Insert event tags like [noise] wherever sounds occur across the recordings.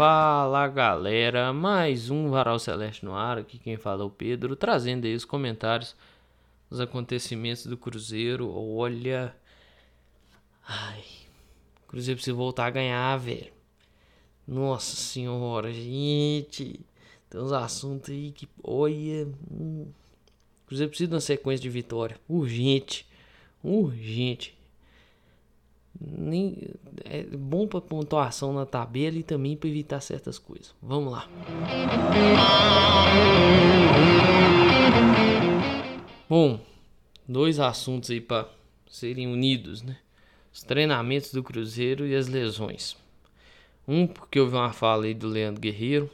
Fala galera, mais um Varal Celeste no ar, aqui quem fala é o Pedro, trazendo aí os comentários dos acontecimentos do Cruzeiro. Olha. Ai. Cruzeiro precisa voltar a ganhar, velho. Nossa senhora, gente. Tem uns assuntos aí que. Olha. Hum. Cruzeiro precisa de uma sequência de vitória. Urgente. Urgente. Nem, é bom para pontuação na tabela e também para evitar certas coisas. Vamos lá. Bom, dois assuntos aí para serem unidos, né? Os treinamentos do Cruzeiro e as lesões. Um porque houve uma fala aí do Leandro Guerreiro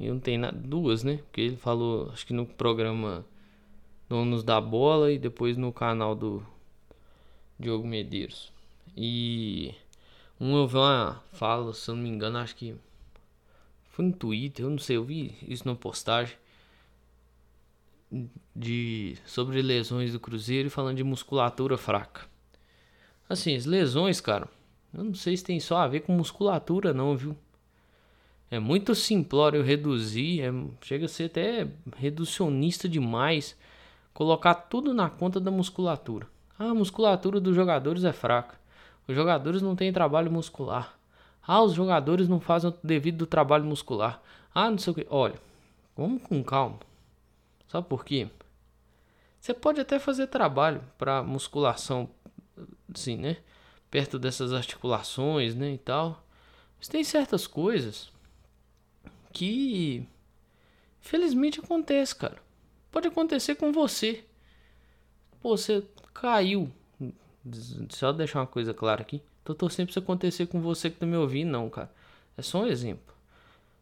e não tem nada, duas, né? Porque ele falou, acho que no programa Donos da Bola e depois no canal do Diogo Medeiros. E um eu vi uma fala, se eu não me engano, acho que foi no Twitter, eu não sei, eu vi isso na postagem de sobre lesões do Cruzeiro e falando de musculatura fraca. Assim, as lesões, cara, eu não sei se tem só a ver com musculatura não, viu? É muito simplório reduzir, é, chega a ser até reducionista demais colocar tudo na conta da musculatura. Ah, a musculatura dos jogadores é fraca. Os jogadores não têm trabalho muscular. Ah, os jogadores não fazem o devido do trabalho muscular. Ah, não sei o que. Olha, vamos com calma. Sabe por quê? Você pode até fazer trabalho para musculação, assim, né? Perto dessas articulações, né? E tal. Mas tem certas coisas que, felizmente, acontece, cara. Pode acontecer com você. Pô, você caiu só deixar uma coisa clara aqui. Tô torcendo pra isso acontecer com você que tá me ouvindo, não, cara. É só um exemplo.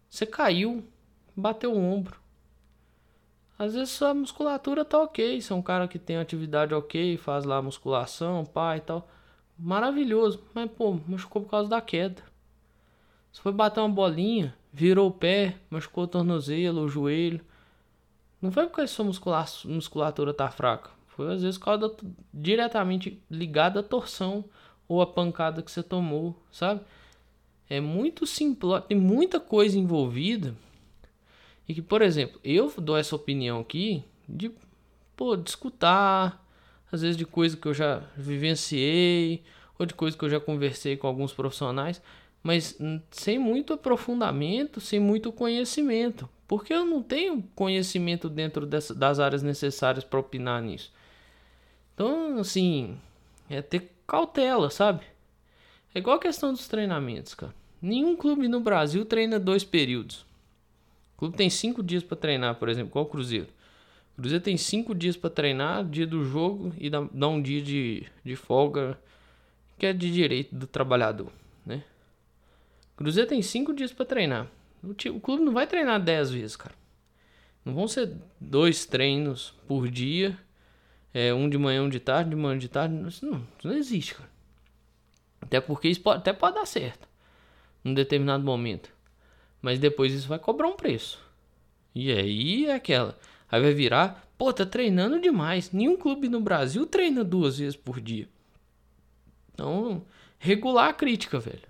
Você caiu, bateu o ombro. Às vezes sua musculatura tá ok. Você é um cara que tem atividade ok, faz lá musculação, pai e tal. Maravilhoso. Mas, pô, machucou por causa da queda. Você foi bater uma bolinha, virou o pé, machucou o tornozelo, o joelho. Não foi porque sua musculatura tá fraca. Foi às vezes causa da, diretamente ligada à torção ou à pancada que você tomou, sabe? É muito simples, tem muita coisa envolvida. E que, por exemplo, eu dou essa opinião aqui de, pô, de escutar, às vezes de coisa que eu já vivenciei, ou de coisa que eu já conversei com alguns profissionais, mas sem muito aprofundamento, sem muito conhecimento. Porque eu não tenho conhecimento dentro dessa, das áreas necessárias para opinar nisso. Então, assim, é ter cautela, sabe? É igual a questão dos treinamentos, cara. Nenhum clube no Brasil treina dois períodos. O clube tem cinco dias para treinar, por exemplo, igual o Cruzeiro. O Cruzeiro tem cinco dias para treinar, dia do jogo e dá, dá um dia de, de folga, que é de direito do trabalhador, né? O Cruzeiro tem cinco dias para treinar. O, o clube não vai treinar dez vezes, cara. Não vão ser dois treinos por dia é, um de manhã, um de tarde, de manhã, de tarde. Isso não, isso não existe, cara. Até porque isso pode, até pode dar certo. Num determinado momento. Mas depois isso vai cobrar um preço. E aí é aquela. Aí vai virar, pô, tá treinando demais. Nenhum clube no Brasil treina duas vezes por dia. Então, regular a crítica, velho.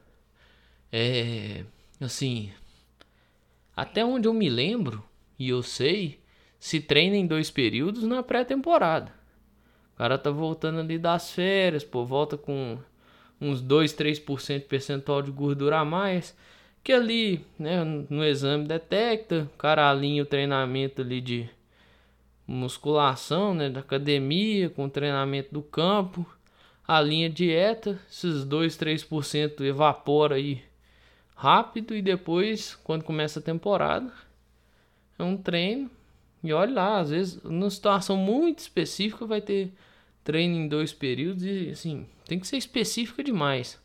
É. Assim. Até onde eu me lembro, e eu sei, se treina em dois períodos na pré-temporada. O cara tá voltando ali das férias, pô, volta com uns 2, 3% percentual de gordura a mais, que ali, né, no exame detecta, o cara alinha o treinamento ali de musculação, né, da academia com o treinamento do campo, alinha dieta, esses 2, 3% evapora aí rápido e depois, quando começa a temporada, é um treino e olha lá, às vezes, numa situação muito específica, vai ter treino em dois períodos e, assim, tem que ser específica demais.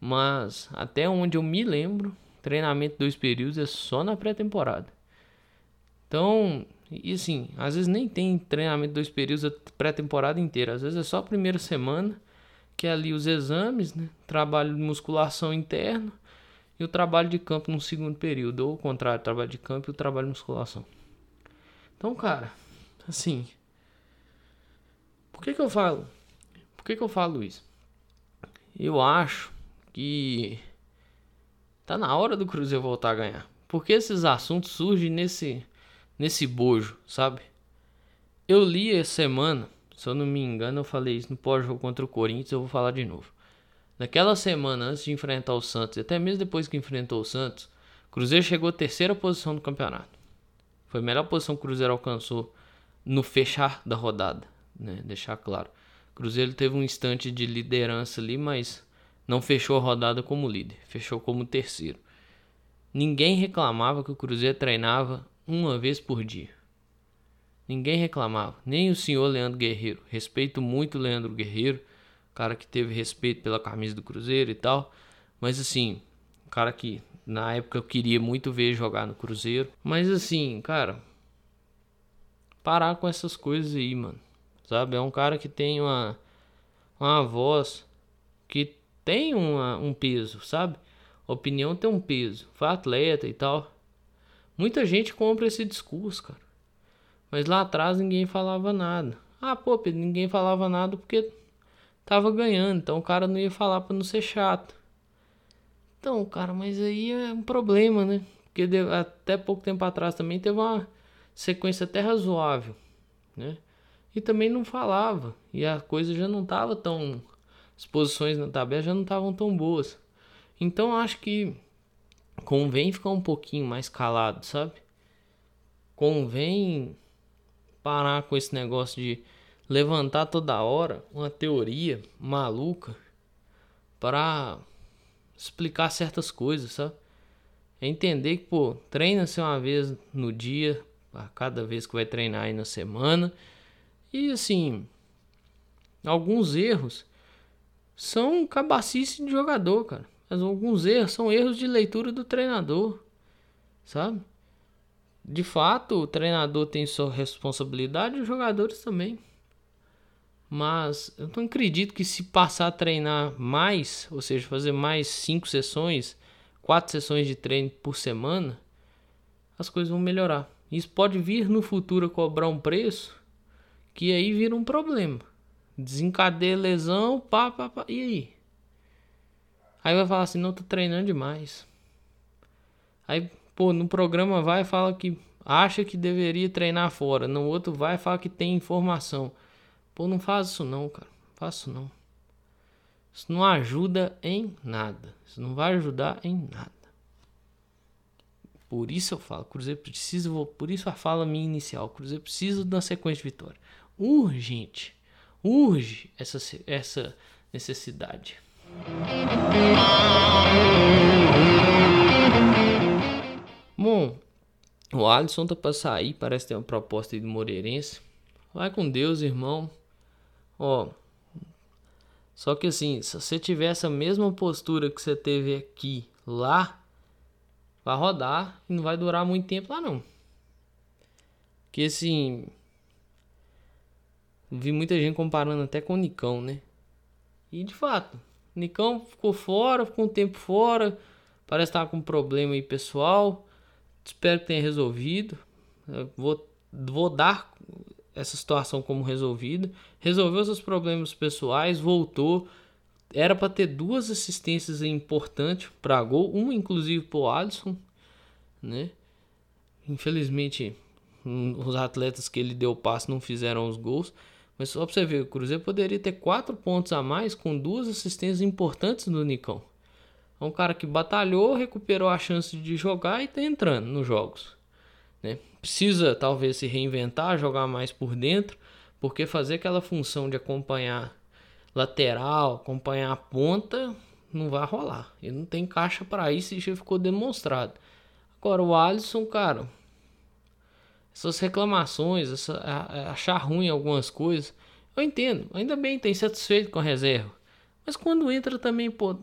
Mas, até onde eu me lembro, treinamento dois períodos é só na pré-temporada. Então, e assim, às vezes nem tem treinamento dois períodos a pré-temporada inteira. Às vezes é só a primeira semana, que é ali os exames, né? Trabalho de musculação interno e o trabalho de campo no segundo período. Ou o contrário, trabalho de campo e o trabalho de musculação. Então, cara, assim. Por que que eu falo? Por que que eu falo isso? Eu acho que Tá na hora do Cruzeiro voltar a ganhar. Porque esses assuntos surgem nesse nesse bojo, sabe? Eu li essa semana, se eu não me engano, eu falei isso no pós-jogo contra o Corinthians, eu vou falar de novo. Naquela semana antes de enfrentar o Santos, e até mesmo depois que enfrentou o Santos, o Cruzeiro chegou à terceira posição do campeonato. Foi a melhor posição que o Cruzeiro alcançou no fechar da rodada, né? Deixar claro. Cruzeiro teve um instante de liderança ali, mas não fechou a rodada como líder, fechou como terceiro. Ninguém reclamava que o Cruzeiro treinava uma vez por dia. Ninguém reclamava, nem o senhor Leandro Guerreiro. Respeito muito o Leandro Guerreiro, cara que teve respeito pela camisa do Cruzeiro e tal. Mas assim, cara que na época eu queria muito ver jogar no Cruzeiro. Mas assim, cara, parar com essas coisas aí, mano. Sabe? É um cara que tem uma, uma voz que tem uma, um peso, sabe? Opinião tem um peso. Foi atleta e tal. Muita gente compra esse discurso, cara. Mas lá atrás ninguém falava nada. Ah, pô, Pedro, ninguém falava nada porque tava ganhando. Então o cara não ia falar pra não ser chato. Então, cara, mas aí é um problema, né? Porque até pouco tempo atrás também teve uma sequência até razoável, né? E também não falava. E a coisa já não tava tão. As posições na tabela já não estavam tão boas. Então acho que convém ficar um pouquinho mais calado, sabe? Convém parar com esse negócio de levantar toda hora uma teoria maluca para explicar certas coisas, sabe? É entender que, pô, treina-se uma vez no dia, a cada vez que vai treinar aí na semana. E assim, alguns erros são cabacice de jogador, cara. Mas alguns erros são erros de leitura do treinador, sabe? De fato, o treinador tem sua responsabilidade e os jogadores também. Mas eu não acredito que se passar a treinar mais, ou seja, fazer mais cinco sessões, quatro sessões de treino por semana, as coisas vão melhorar. Isso pode vir no futuro a cobrar um preço que aí vira um problema. Desencadeia lesão, pá, pá, pá. E aí? Aí vai falar assim, não, tô treinando demais. Aí, pô, no programa vai e fala que acha que deveria treinar fora. No outro vai e fala que tem informação. Pô, não faz isso não, cara. Faço não. Isso não ajuda em nada. Isso não vai ajudar em nada. Por isso eu falo, Cruzeiro precisa, por isso a fala minha inicial, Cruzeiro precisa de uma sequência de vitória. Urgente. Urge essa, essa necessidade. Bom, o Alisson tá pra sair, parece ter uma proposta aí do Moreirense. Vai com Deus, irmão. Ó. Só que assim, se você tiver essa mesma postura que você teve aqui, lá, vai rodar e não vai durar muito tempo lá não. Que assim, vi muita gente comparando até com o Nicão, né? E de fato, Nicão ficou fora, ficou um tempo fora. Parece estar com um problema aí pessoal. Espero que tenha resolvido. Eu vou, vou dar essa situação como resolvida. Resolveu seus problemas pessoais, voltou. Era para ter duas assistências importantes para gol, uma inclusive para o Alisson, né? Infelizmente, os atletas que ele deu passe não fizeram os gols. Mas só pra você ver, o Cruzeiro poderia ter quatro pontos a mais com duas assistências importantes do Nicão. É um cara que batalhou, recuperou a chance de jogar e tá entrando nos jogos. Né? Precisa talvez se reinventar, jogar mais por dentro, porque fazer aquela função de acompanhar lateral, acompanhar a ponta, não vai rolar. Ele não tem caixa para isso e já ficou demonstrado. Agora o Alisson, cara, essas reclamações, essa, achar ruim algumas coisas, eu entendo. Ainda bem, tem satisfeito com a reserva. Mas quando entra também, pô,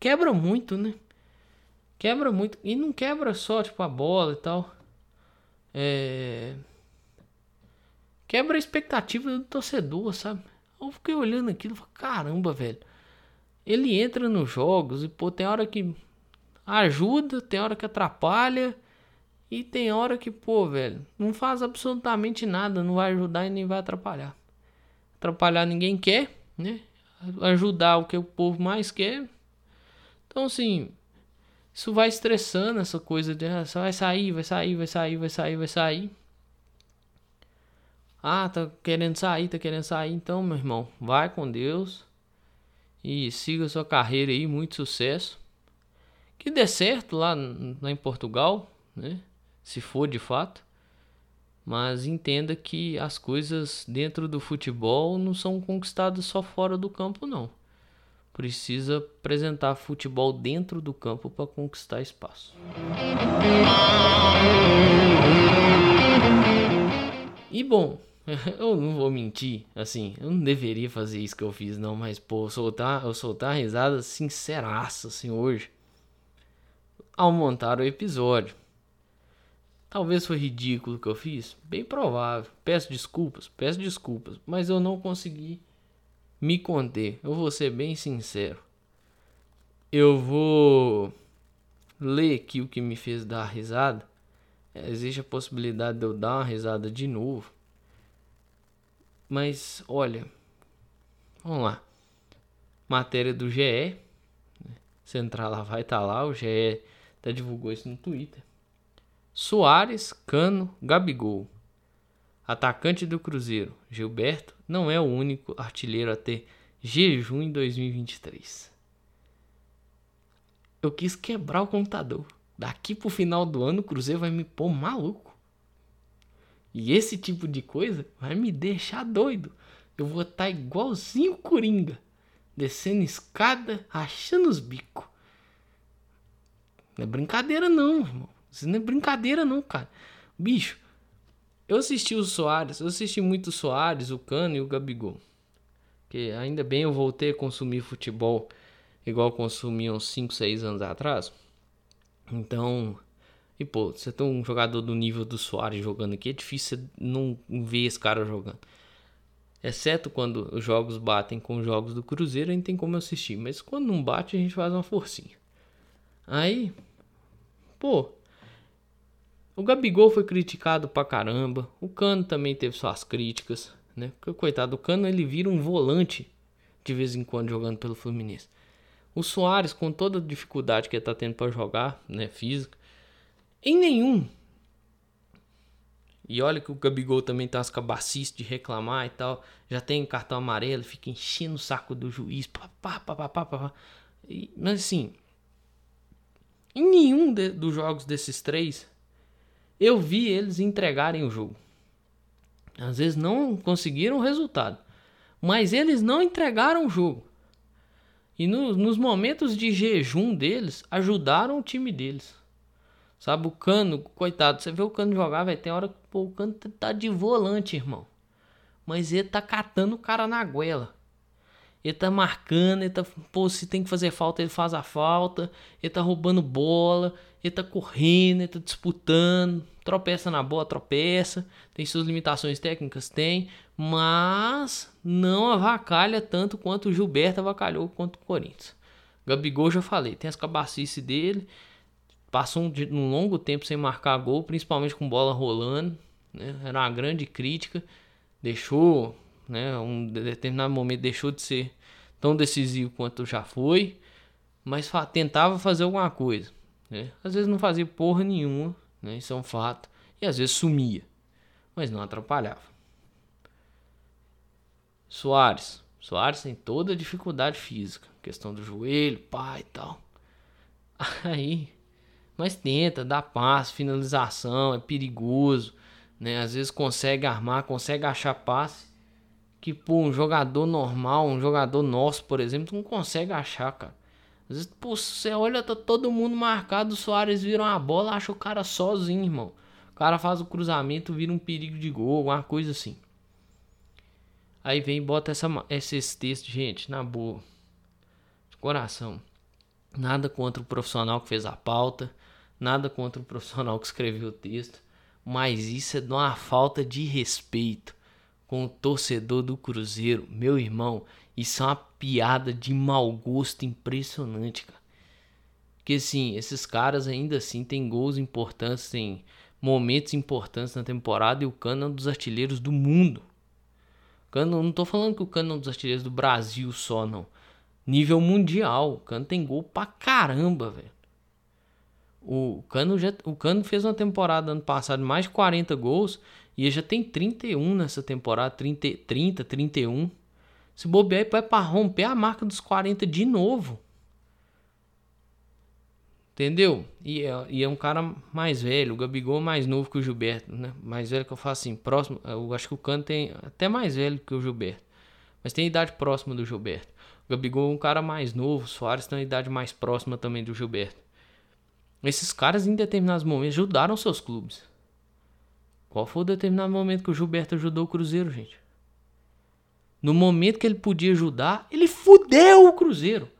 quebra muito, né? Quebra muito. E não quebra só, tipo, a bola e tal. É... Quebra a expectativa do torcedor, sabe? Eu fiquei olhando aquilo e falei, caramba, velho. Ele entra nos jogos e, pô, tem hora que ajuda, tem hora que atrapalha. E tem hora que, pô, velho, não faz absolutamente nada, não vai ajudar e nem vai atrapalhar. Atrapalhar ninguém quer, né? Ajudar o que o povo mais quer. Então, assim, Isso vai estressando essa coisa de ah, vai sair, vai sair, vai sair, vai sair, vai sair. Ah, tá querendo sair, tá querendo sair. Então, meu irmão, vai com Deus e siga sua carreira aí, muito sucesso. Que dê certo lá, lá em Portugal, né? Se for de fato. Mas entenda que as coisas dentro do futebol não são conquistadas só fora do campo, não. Precisa apresentar futebol dentro do campo para conquistar espaço. E bom, [laughs] eu não vou mentir, assim, eu não deveria fazer isso que eu fiz, não, mas, pô, soltar, eu soltar a risada sinceraça, assim, hoje, ao montar o episódio. Talvez foi ridículo o que eu fiz, bem provável. Peço desculpas, peço desculpas, mas eu não consegui me conter. Eu vou ser bem sincero. Eu vou ler aqui o que me fez dar risada. Existe a possibilidade de eu dar uma risada de novo mas olha, vamos lá. Matéria do GE. Se entrar lá, vai estar tá lá. O GE até divulgou isso no Twitter. Soares, Cano, Gabigol. Atacante do Cruzeiro, Gilberto, não é o único artilheiro a ter jejum em 2023. Eu quis quebrar o computador. Daqui pro final do ano o Cruzeiro vai me pôr maluco. E esse tipo de coisa vai me deixar doido. Eu vou estar tá igualzinho Coringa, descendo escada, achando os bicos. Não é brincadeira não, irmão. Isso não é brincadeira não, cara. Bicho, eu assisti o Soares, eu assisti muito o Soares, o Cano e o Gabigol. Que ainda bem eu voltei a consumir futebol igual consumia uns 5, 6 anos atrás. Então, e pô, você tem um jogador do nível do Soares jogando aqui, é difícil não ver esse cara jogando. Exceto quando os jogos batem com os jogos do Cruzeiro, a gente tem como assistir. Mas quando não bate, a gente faz uma forcinha. Aí, pô, o Gabigol foi criticado pra caramba. O Cano também teve suas críticas, né? Porque, coitado, o Cano ele vira um volante de vez em quando jogando pelo Fluminense. O Soares, com toda a dificuldade que ele tá tendo para jogar, né, física, em nenhum. E olha que o Gabigol também tá as cabacices de reclamar e tal. Já tem cartão amarelo, fica enchendo o saco do juiz. Pá, pá, pá, pá, pá, pá. E, mas assim, em nenhum de, dos jogos desses três, eu vi eles entregarem o jogo. Às vezes não conseguiram o resultado. Mas eles não entregaram o jogo. E no, nos momentos de jejum deles, ajudaram o time deles. Sabe, o Cano, coitado, você vê o Cano jogar, vai ter hora que pô, o Cano tá de volante, irmão. Mas ele tá catando o cara na goela. Ele tá marcando, ele tá, pô, se tem que fazer falta, ele faz a falta. Ele tá roubando bola, ele tá correndo, ele tá disputando. Tropeça na bola, tropeça. Tem suas limitações técnicas, tem. Mas não avacalha tanto quanto o Gilberto avacalhou contra o Corinthians. Gabigol já falei, tem as cabacices dele passou um, um, longo tempo sem marcar gol, principalmente com bola rolando. Né? Era uma grande crítica. Deixou, né, um determinado momento deixou de ser tão decisivo quanto já foi, mas tentava fazer alguma coisa. Né? Às vezes não fazia porra nenhuma, né? isso é um fato, e às vezes sumia, mas não atrapalhava. Soares. Soares tem toda a dificuldade física, questão do joelho, pai e tal. [laughs] Aí mas tenta, dá passe, finalização, é perigoso, né? Às vezes consegue armar, consegue achar passe que pô, um jogador normal, um jogador nosso, por exemplo, não consegue achar, cara. Às vezes, pô, você olha, tá todo mundo marcado, o Soares vira uma bola, acha o cara sozinho, irmão. O cara faz o cruzamento, vira um perigo de gol, alguma coisa assim. Aí vem e bota essa, esses textos, gente, na boa. De coração. Nada contra o profissional que fez a pauta. Nada contra o profissional que escreveu o texto, mas isso é de uma falta de respeito com o torcedor do Cruzeiro. Meu irmão, isso é uma piada de mau gosto impressionante, cara. Porque assim, esses caras ainda assim têm gols importantes, têm momentos importantes na temporada e o Cano é um dos artilheiros do mundo. Cano, não tô falando que o Cano é um dos artilheiros do Brasil só, não. Nível mundial. O Cano tem gol pra caramba, velho. O Cano, já, o Cano fez uma temporada ano passado mais de 40 gols e ele já tem 31 nessa temporada, 30, 30 31. Se bobear, vai para romper a marca dos 40 de novo. Entendeu? E é, e é, um cara mais velho, o Gabigol é mais novo que o Gilberto, né? Mais velho que eu faço assim, próximo. Eu acho que o Cano tem até mais velho que o Gilberto. Mas tem idade próxima do Gilberto. O Gabigol é um cara mais novo, o Soares tem idade mais próxima também do Gilberto. Esses caras, em determinados momentos, ajudaram seus clubes. Qual foi o determinado momento que o Gilberto ajudou o Cruzeiro, gente? No momento que ele podia ajudar, ele fudeu o Cruzeiro.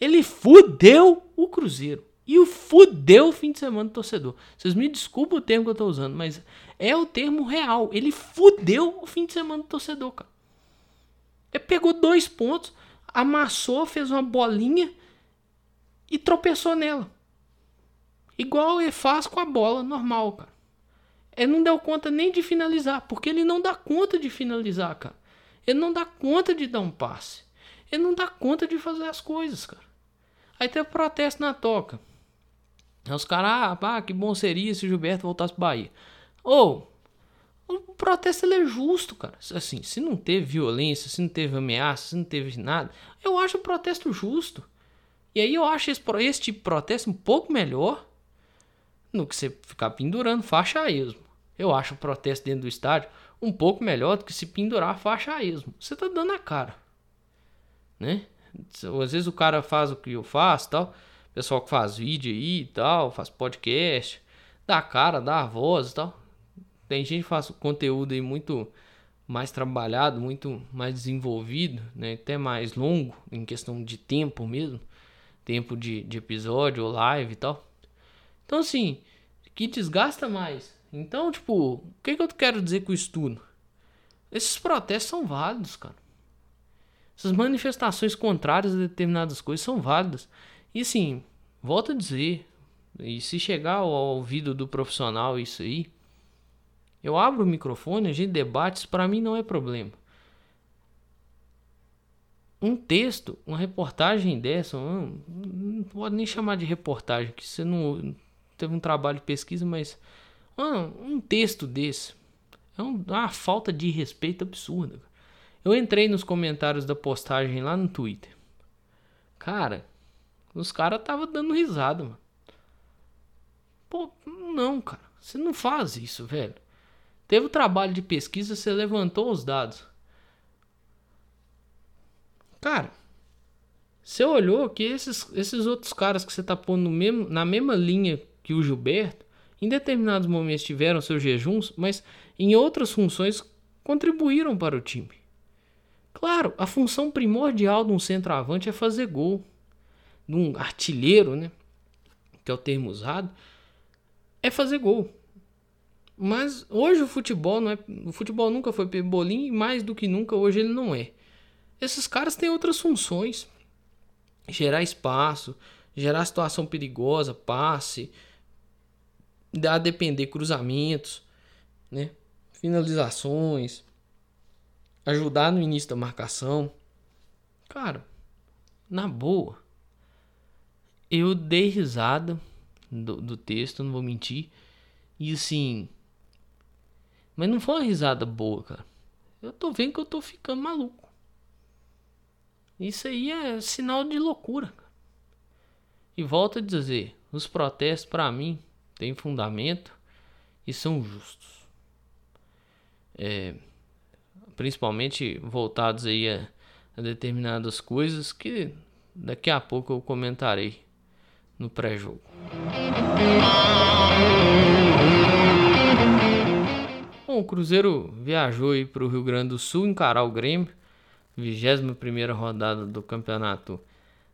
Ele fudeu o Cruzeiro. E o fudeu o fim de semana do torcedor. Vocês me desculpem o termo que eu tô usando, mas é o termo real. Ele fudeu o fim de semana do torcedor, cara. Ele pegou dois pontos, amassou, fez uma bolinha e tropeçou nela. Igual ele faz com a bola normal, cara. Ele não deu conta nem de finalizar, porque ele não dá conta de finalizar, cara. Ele não dá conta de dar um passe. Ele não dá conta de fazer as coisas, cara. Aí teve protesto na toca. Aí os caras, ah, que bom seria se o Gilberto voltasse pro Bahia. Ou, o protesto ele é justo, cara. Assim, se não teve violência, se não teve ameaça, se não teve nada, eu acho o protesto justo. E aí eu acho esse, esse tipo de protesto um pouco melhor do que você ficar pendurando faixa a. Eu acho o protesto dentro do estádio um pouco melhor do que se pendurar faixa a esmo. Você tá dando a cara. Né? Às vezes o cara faz o que eu faço tal. Pessoal que faz vídeo aí e tal, faz podcast, dá a cara, dá a voz e tal. Tem gente que faz conteúdo aí muito mais trabalhado, muito mais desenvolvido, né? até mais longo em questão de tempo mesmo, tempo de, de episódio ou live e tal. Então assim, que desgasta mais. Então, tipo, o que, que eu quero dizer com isso tudo? Esses protestos são válidos, cara. Essas manifestações contrárias a determinadas coisas são válidas. E assim, volto a dizer, e se chegar ao ouvido do profissional isso aí, eu abro o microfone, a gente debate, para mim não é problema. Um texto, uma reportagem dessa, não, não pode nem chamar de reportagem, que você não teve um trabalho de pesquisa, mas um, um texto desse é um, uma falta de respeito absurda. Eu entrei nos comentários da postagem lá no Twitter. Cara, os caras tava dando risada, mano. Pô, não, cara. Você não faz isso, velho. Teve o trabalho de pesquisa, você levantou os dados. Cara, você olhou que esses, esses outros caras que você tá pondo mesmo, na mesma linha que o Gilberto, em determinados momentos tiveram seus jejuns, mas em outras funções contribuíram para o time. Claro, a função primordial de um centroavante é fazer gol. De um artilheiro, né? Que é o termo usado, é fazer gol. Mas hoje o futebol não é. O futebol nunca foi pebolim e mais do que nunca hoje ele não é. Esses caras têm outras funções. Gerar espaço, gerar situação perigosa, passe, a depender cruzamentos, né? Finalizações ajudar no início da marcação. Cara, na boa, eu dei risada do, do texto, não vou mentir. E assim. Mas não foi uma risada boa, cara. Eu tô vendo que eu tô ficando maluco. Isso aí é sinal de loucura. E volto a dizer: os protestos, para mim, têm fundamento e são justos. É, principalmente voltados aí a, a determinadas coisas que daqui a pouco eu comentarei no pré-jogo. Bom, o Cruzeiro viajou para o Rio Grande do Sul encarar o Grêmio, 21 rodada do Campeonato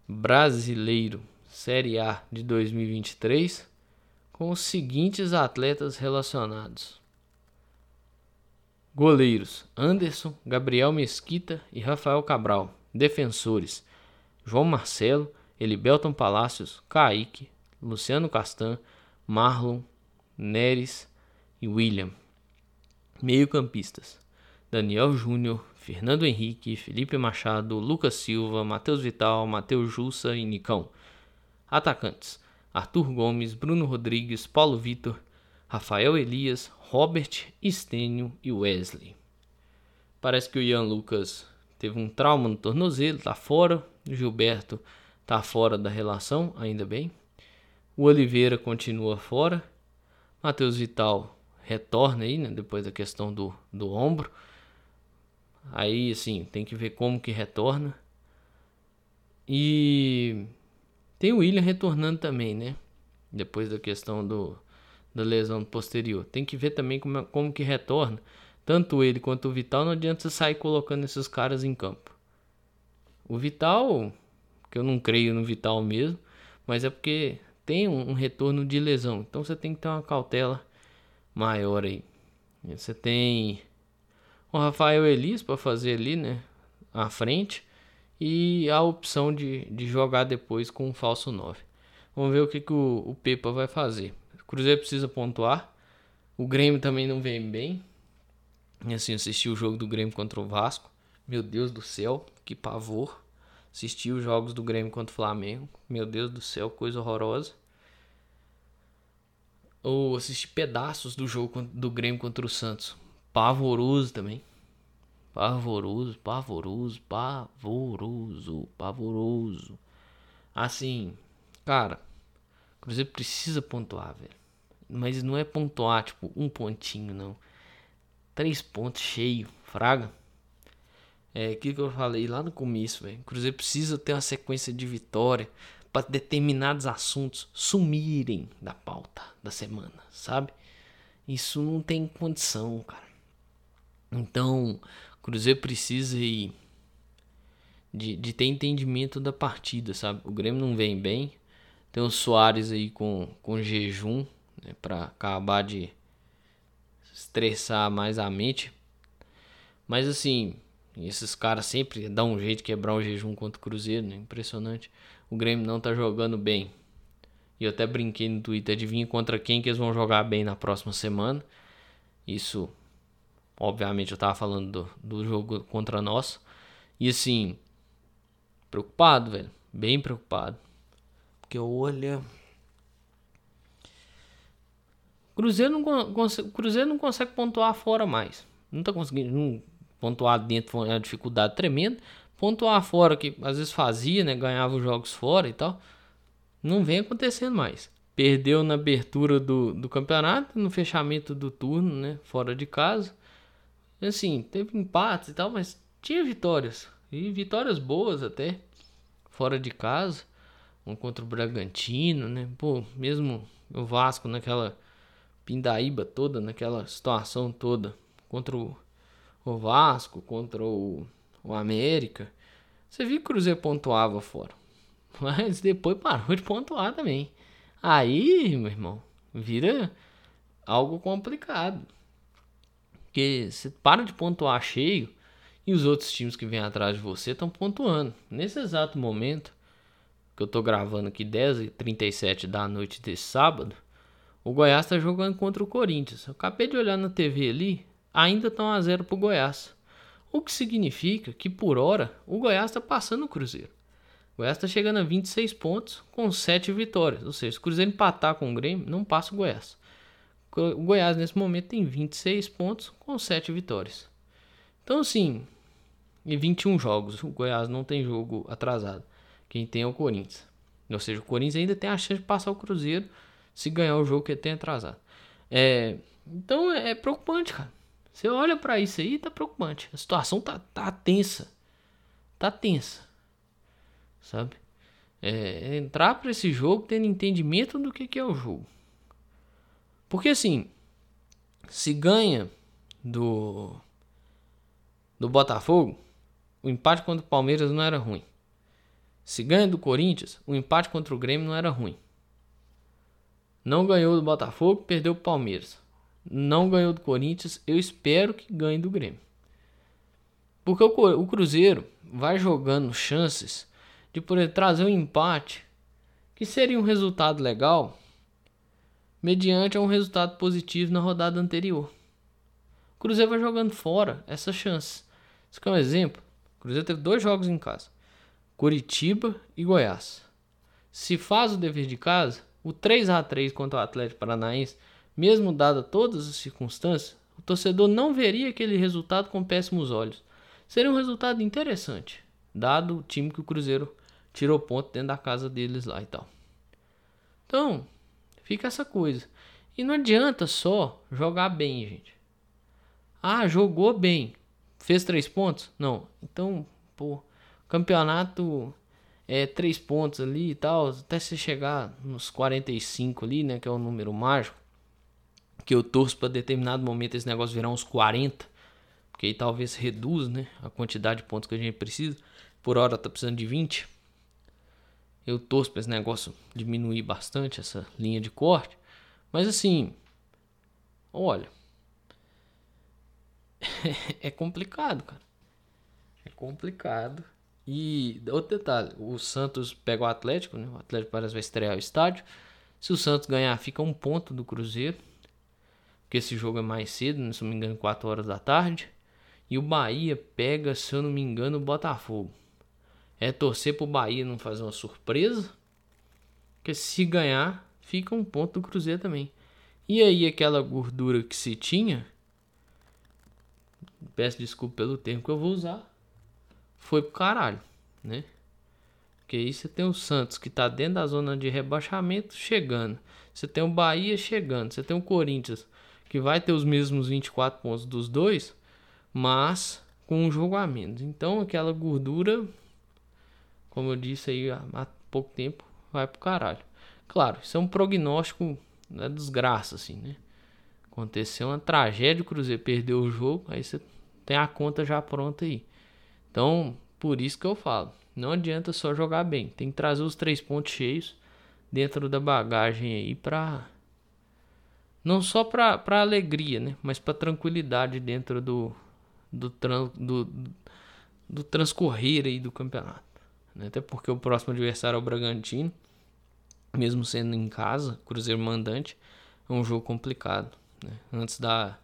Brasileiro Série A de 2023, com os seguintes atletas relacionados: Goleiros: Anderson, Gabriel Mesquita e Rafael Cabral. Defensores: João Marcelo, Elibelton Palácios, Kaique, Luciano Castan, Marlon, Neres e William. Meio-campistas: Daniel Júnior, Fernando Henrique, Felipe Machado, Lucas Silva, Matheus Vital, Matheus Jussa e Nicão. Atacantes: Arthur Gomes, Bruno Rodrigues, Paulo Vitor, Rafael Elias, Robert, Estênio e Wesley. Parece que o Ian Lucas teve um trauma no tornozelo, tá fora. O Gilberto tá fora da relação, ainda bem. O Oliveira continua fora. Matheus Vital retorna aí, né, depois da questão do, do ombro. Aí, assim, tem que ver como que retorna. E tem o William retornando também, né? Depois da questão do, da lesão posterior. Tem que ver também como, como que retorna. Tanto ele quanto o Vital, não adianta você sair colocando esses caras em campo. O Vital, que eu não creio no Vital mesmo, mas é porque tem um, um retorno de lesão. Então você tem que ter uma cautela maior aí. Você tem o Rafael Elias para fazer ali, né? À frente. E a opção de, de jogar depois com um falso 9. Vamos ver o que, que o, o Pepa vai fazer. O Cruzeiro precisa pontuar. O Grêmio também não vem bem. Assim, assisti o jogo do Grêmio contra o Vasco. Meu Deus do céu, que pavor. Assisti os jogos do Grêmio contra o Flamengo. Meu Deus do céu, coisa horrorosa. Ou assisti pedaços do jogo do Grêmio contra o Santos. Pavoroso também. Pavoroso, pavoroso, pavoroso, pavoroso. Assim, cara, o Cruzeiro precisa pontuar, velho. Mas não é pontuar, tipo, um pontinho, não. Três pontos cheio, fraga. É aquilo que eu falei lá no começo, velho. O Cruzeiro precisa ter uma sequência de vitória para determinados assuntos sumirem da pauta da semana, sabe? Isso não tem condição, cara. Então, Cruzeiro precisa ir de, de ter entendimento da partida, sabe? O Grêmio não vem bem. Tem o Soares aí com, com jejum, né, para acabar de estressar mais a mente. Mas assim, esses caras sempre dão um jeito de quebrar o jejum contra o Cruzeiro, né? Impressionante. O Grêmio não tá jogando bem. E eu até brinquei no Twitter, adivinha contra quem que eles vão jogar bem na próxima semana. Isso, obviamente, eu tava falando do, do jogo contra nós. E assim, preocupado, velho. Bem preocupado. Porque olha. Cruzeiro não, Cruzeiro não consegue pontuar fora mais. Não tá conseguindo. Não, pontuar dentro foi uma dificuldade tremenda. Pontuar fora, que às vezes fazia, né? Ganhava os jogos fora e tal. Não vem acontecendo mais. Perdeu na abertura do, do campeonato, no fechamento do turno, né? Fora de casa. Assim, teve empates e tal, mas tinha vitórias. E vitórias boas até. Fora de casa. Um contra o Bragantino, né? Pô, mesmo o Vasco naquela pindaíba toda, naquela situação toda. Contra o o Vasco, contra o, o América. Você viu que o Cruzeiro pontuava fora. [laughs] Mas depois parou de pontuar também. Aí, meu irmão, vira algo complicado. Porque você para de pontuar cheio e os outros times que vêm atrás de você estão pontuando. Nesse exato momento que eu tô gravando aqui 10h37 da noite desse sábado, o Goiás está jogando contra o Corinthians. Eu acabei de olhar na TV ali, ainda estão a zero para o Goiás. O que significa que por hora o Goiás está passando o Cruzeiro. O Goiás está chegando a 26 pontos com 7 vitórias. Ou seja, se o Cruzeiro empatar com o Grêmio, não passa o Goiás. O Goiás nesse momento tem 26 pontos com 7 vitórias. Então assim, e 21 jogos. O Goiás não tem jogo atrasado. Quem tem é o Corinthians. Ou seja, o Corinthians ainda tem a chance de passar o Cruzeiro se ganhar o jogo que ele tem atrasado. É, então é, é preocupante, cara. Você olha para isso aí, tá preocupante. A situação tá, tá tensa. Tá tensa. Sabe? É, entrar para esse jogo tendo entendimento do que, que é o jogo. Porque assim, se ganha do do Botafogo, o empate contra o Palmeiras não era ruim. Se ganha do Corinthians, o empate contra o Grêmio não era ruim. Não ganhou do Botafogo, perdeu o Palmeiras não ganhou do Corinthians, eu espero que ganhe do Grêmio. Porque o, Cruzeiro vai jogando chances de poder trazer um empate que seria um resultado legal mediante um resultado positivo na rodada anterior. O Cruzeiro vai jogando fora essa chance. Isso é um exemplo. O Cruzeiro teve dois jogos em casa: Curitiba e Goiás. Se faz o dever de casa, O 3 a 3 contra o Atlético Paranaense, mesmo dada todas as circunstâncias, o torcedor não veria aquele resultado com péssimos olhos. Seria um resultado interessante, dado o time que o Cruzeiro tirou ponto dentro da casa deles lá e tal. Então, fica essa coisa. E não adianta só jogar bem, gente. Ah, jogou bem. Fez três pontos? Não. Então, pô, campeonato é três pontos ali e tal, até você chegar nos 45 ali, né, que é o número mágico, que eu torço para determinado momento esse negócio virar uns 40, porque aí talvez reduz, né, a quantidade de pontos que a gente precisa. Por hora tá precisando de 20. Eu torço para esse negócio diminuir bastante essa linha de corte, mas assim, olha, [laughs] é complicado, cara. É complicado. E outro detalhe, o Santos pega o Atlético, né? O Atlético parece vai estrear o estádio. Se o Santos ganhar, fica um ponto do Cruzeiro. Porque esse jogo é mais cedo, né? se não me engano, 4 horas da tarde. E o Bahia pega, se eu não me engano, o Botafogo. É torcer pro Bahia não fazer uma surpresa. Porque se ganhar, fica um ponto do Cruzeiro também. E aí aquela gordura que se tinha, peço desculpa pelo termo que eu vou usar, foi pro caralho, né? Porque aí você tem o Santos que tá dentro da zona de rebaixamento chegando. Você tem o Bahia chegando. Você tem o Corinthians que vai ter os mesmos 24 pontos dos dois, mas com um jogo a menos. Então aquela gordura, como eu disse aí há pouco tempo, vai pro caralho. Claro, isso é um prognóstico da né, desgraça, assim, né? Aconteceu uma tragédia, o Cruzeiro perdeu o jogo, aí você tem a conta já pronta aí. Então, por isso que eu falo, não adianta só jogar bem, tem que trazer os três pontos cheios dentro da bagagem aí para não só para alegria, né, mas para tranquilidade dentro do do, tran, do do transcorrer aí do campeonato. Né? Até porque o próximo adversário é o Bragantino, mesmo sendo em casa, Cruzeiro mandante, é um jogo complicado. Né? Antes da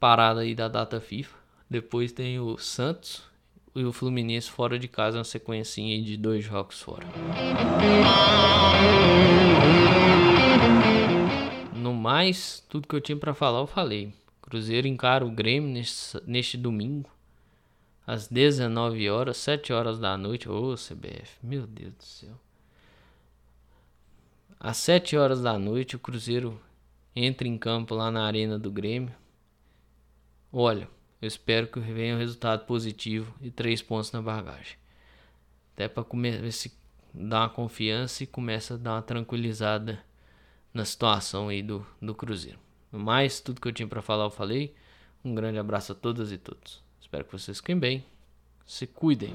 parada aí da data FIFA, depois tem o Santos e o Fluminense fora de casa, uma sequência de dois jogos fora. No mais, tudo que eu tinha para falar eu falei. Cruzeiro encara o Grêmio neste, neste domingo, às 19 horas, 7 horas da noite. Ô CBF, meu Deus do céu. Às 7 horas da noite, o Cruzeiro entra em campo lá na Arena do Grêmio. Olha, eu espero que venha um resultado positivo e três pontos na bagagem. Até para se dá uma confiança e começa a dar uma tranquilizada na situação aí do, do Cruzeiro. Mais tudo que eu tinha para falar eu falei. Um grande abraço a todas e todos. Espero que vocês fiquem bem. Se cuidem.